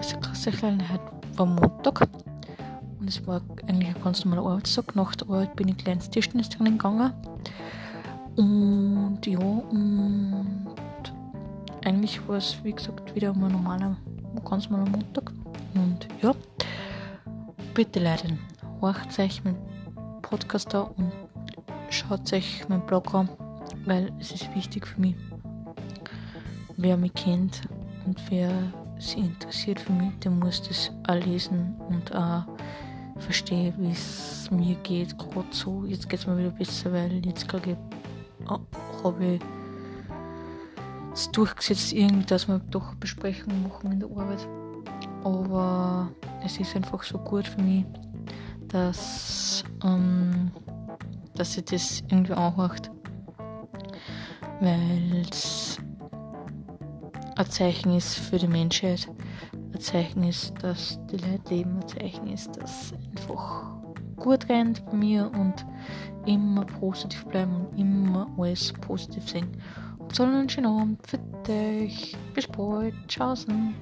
Heute war Montag und es war eigentlich ein ganz normaler Arbeitstag. Nach der Arbeit bin ich gleich ins Tischtennistraining gegangen. Und ja, und eigentlich war es, wie gesagt, wieder ein normaler, ganz normaler Montag. Und ja, bitte Leute, horcht euch meinen Podcast an und schaut euch meinen Blog an, weil es ist wichtig für mich. Wer mich kennt und wer sich interessiert für mich, der muss das auch lesen und auch verstehen, wie es mir geht. Gerade so, jetzt geht es mir wieder besser, weil jetzt gerade habe ich es durchgesetzt, irgendwie, dass wir doch eine Besprechung machen in der Arbeit. Aber es ist einfach so gut für mich, dass, ähm, dass sie das irgendwie anhört. Weil es ein Zeichen ist für die Menschheit, ein Zeichen ist, dass die Leute leben, ein Zeichen ist, dass einfach gut rennt bei mir und immer positiv bleiben und immer alles positiv sehen. Und so einen schönen Abend für dich. Bis bald. Tschaußen.